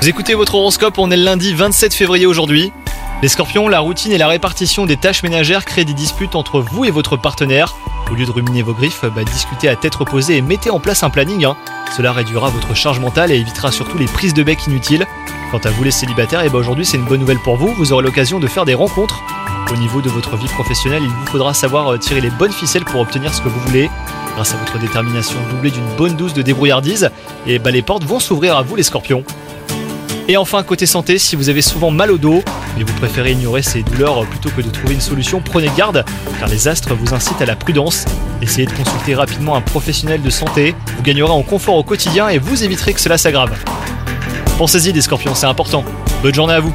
Vous écoutez votre horoscope, on est le lundi 27 février aujourd'hui. Les scorpions, la routine et la répartition des tâches ménagères créent des disputes entre vous et votre partenaire. Au lieu de ruminer vos griffes, bah, discutez à tête reposée et mettez en place un planning. hein. Cela réduira votre charge mentale et évitera surtout les prises de bec inutiles. Quant à vous les célibataires, et bah, aujourd'hui c'est une bonne nouvelle pour vous, vous aurez l'occasion de faire des rencontres. Au niveau de votre vie professionnelle, il vous faudra savoir euh, tirer les bonnes ficelles pour obtenir ce que vous voulez. Grâce à votre détermination doublée d'une bonne dose de débrouillardise, et bah, les portes vont s'ouvrir à vous les scorpions. Et enfin, côté santé, si vous avez souvent mal au dos, mais vous préférez ignorer ces douleurs plutôt que de trouver une solution, prenez garde, car les astres vous incitent à la prudence. Essayez de consulter rapidement un professionnel de santé, vous gagnerez en confort au quotidien et vous éviterez que cela s'aggrave. Pensez-y des scorpions, c'est important. Bonne journée à vous